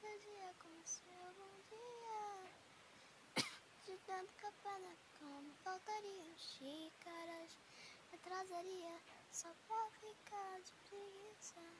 todo dia como se algum dia. De tanto café na cama faltariam xícaras atrasaria só pra ficar de preguiça.